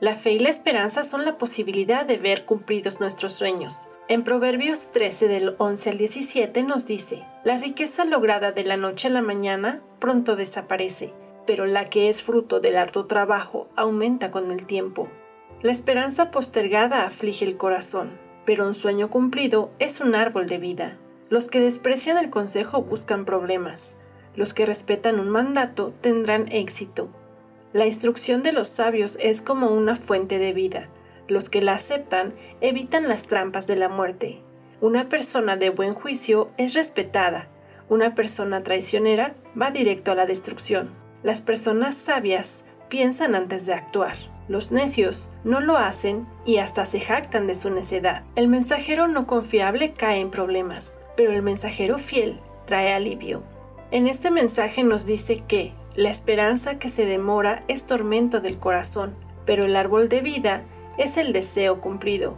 La fe y la esperanza son la posibilidad de ver cumplidos nuestros sueños. En Proverbios 13 del 11 al 17 nos dice, La riqueza lograda de la noche a la mañana pronto desaparece, pero la que es fruto del arduo trabajo aumenta con el tiempo. La esperanza postergada aflige el corazón, pero un sueño cumplido es un árbol de vida. Los que desprecian el consejo buscan problemas. Los que respetan un mandato tendrán éxito. La instrucción de los sabios es como una fuente de vida. Los que la aceptan evitan las trampas de la muerte. Una persona de buen juicio es respetada. Una persona traicionera va directo a la destrucción. Las personas sabias piensan antes de actuar. Los necios no lo hacen y hasta se jactan de su necedad. El mensajero no confiable cae en problemas, pero el mensajero fiel trae alivio. En este mensaje nos dice que la esperanza que se demora es tormento del corazón, pero el árbol de vida es el deseo cumplido.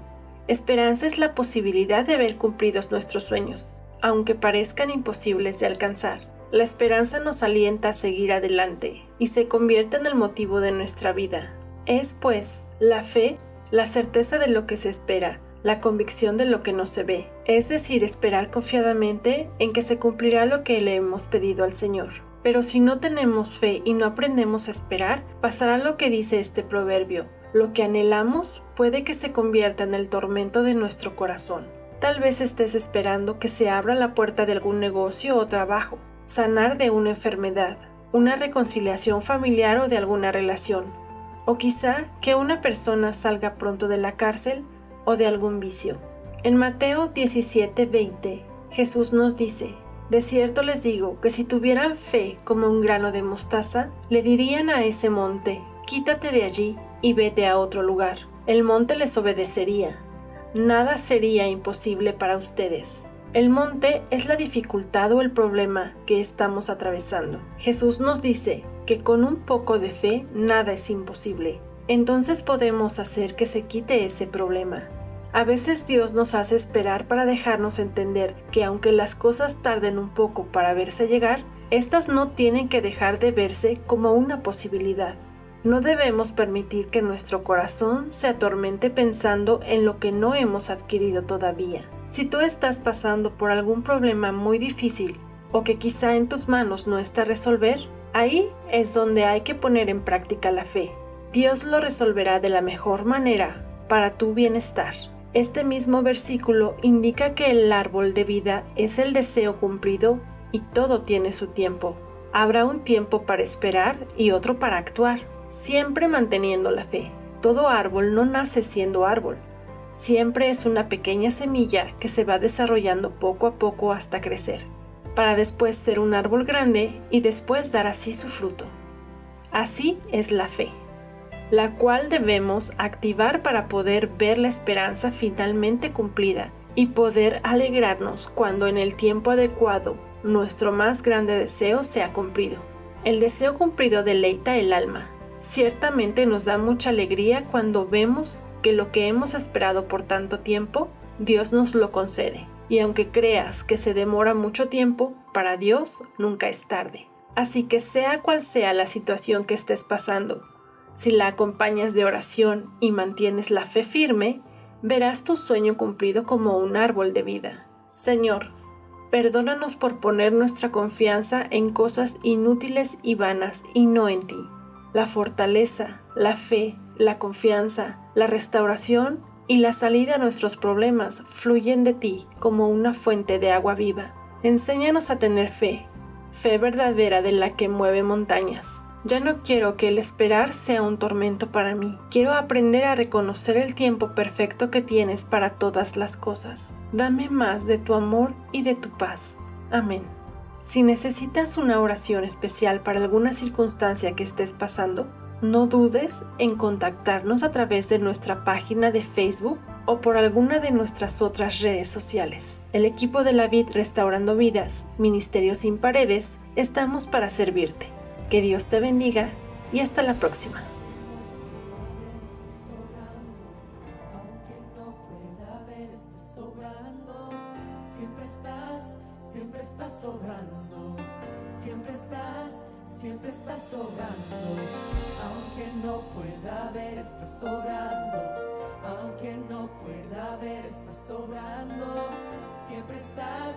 Esperanza es la posibilidad de ver cumplidos nuestros sueños, aunque parezcan imposibles de alcanzar. La esperanza nos alienta a seguir adelante y se convierte en el motivo de nuestra vida. Es, pues, la fe, la certeza de lo que se espera, la convicción de lo que no se ve, es decir, esperar confiadamente en que se cumplirá lo que le hemos pedido al Señor. Pero si no tenemos fe y no aprendemos a esperar, pasará lo que dice este proverbio. Lo que anhelamos puede que se convierta en el tormento de nuestro corazón. Tal vez estés esperando que se abra la puerta de algún negocio o trabajo, sanar de una enfermedad, una reconciliación familiar o de alguna relación, o quizá que una persona salga pronto de la cárcel o de algún vicio. En Mateo 17:20, Jesús nos dice, de cierto les digo que si tuvieran fe como un grano de mostaza, le dirían a ese monte, quítate de allí y vete a otro lugar. El monte les obedecería. Nada sería imposible para ustedes. El monte es la dificultad o el problema que estamos atravesando. Jesús nos dice que con un poco de fe nada es imposible. Entonces podemos hacer que se quite ese problema. A veces Dios nos hace esperar para dejarnos entender que aunque las cosas tarden un poco para verse llegar, estas no tienen que dejar de verse como una posibilidad. No debemos permitir que nuestro corazón se atormente pensando en lo que no hemos adquirido todavía. Si tú estás pasando por algún problema muy difícil o que quizá en tus manos no está resolver, ahí es donde hay que poner en práctica la fe. Dios lo resolverá de la mejor manera para tu bienestar. Este mismo versículo indica que el árbol de vida es el deseo cumplido y todo tiene su tiempo. Habrá un tiempo para esperar y otro para actuar, siempre manteniendo la fe. Todo árbol no nace siendo árbol. Siempre es una pequeña semilla que se va desarrollando poco a poco hasta crecer, para después ser un árbol grande y después dar así su fruto. Así es la fe la cual debemos activar para poder ver la esperanza finalmente cumplida y poder alegrarnos cuando en el tiempo adecuado nuestro más grande deseo sea cumplido. El deseo cumplido deleita el alma. Ciertamente nos da mucha alegría cuando vemos que lo que hemos esperado por tanto tiempo, Dios nos lo concede. Y aunque creas que se demora mucho tiempo, para Dios nunca es tarde. Así que sea cual sea la situación que estés pasando, si la acompañas de oración y mantienes la fe firme, verás tu sueño cumplido como un árbol de vida. Señor, perdónanos por poner nuestra confianza en cosas inútiles y vanas y no en ti. La fortaleza, la fe, la confianza, la restauración y la salida a nuestros problemas fluyen de ti como una fuente de agua viva. Enséñanos a tener fe, fe verdadera de la que mueve montañas. Ya no quiero que el esperar sea un tormento para mí. Quiero aprender a reconocer el tiempo perfecto que tienes para todas las cosas. Dame más de tu amor y de tu paz. Amén. Si necesitas una oración especial para alguna circunstancia que estés pasando, no dudes en contactarnos a través de nuestra página de Facebook o por alguna de nuestras otras redes sociales. El equipo de la VID Restaurando Vidas, Ministerio sin Paredes, estamos para servirte. Que Dios te bendiga y hasta la próxima. Siempre estás, siempre estás sobrando, siempre estás, siempre estás sobrando, aunque no pueda ver, estás sobrando, aunque no pueda ver, estás sobrando, siempre estás,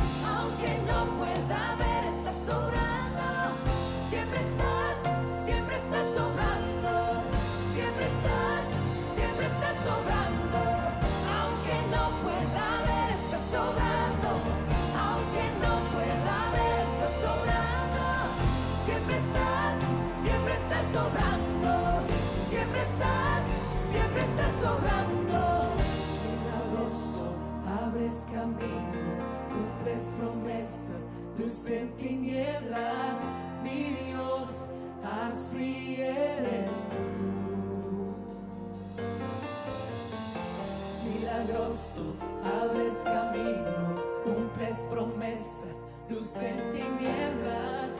sobrando, siempre estás, siempre estás sobrando. Milagroso, abres camino, cumples promesas, luz en tinieblas, mi Dios, así eres tú. Milagroso, abres camino, cumples promesas, luz en tinieblas.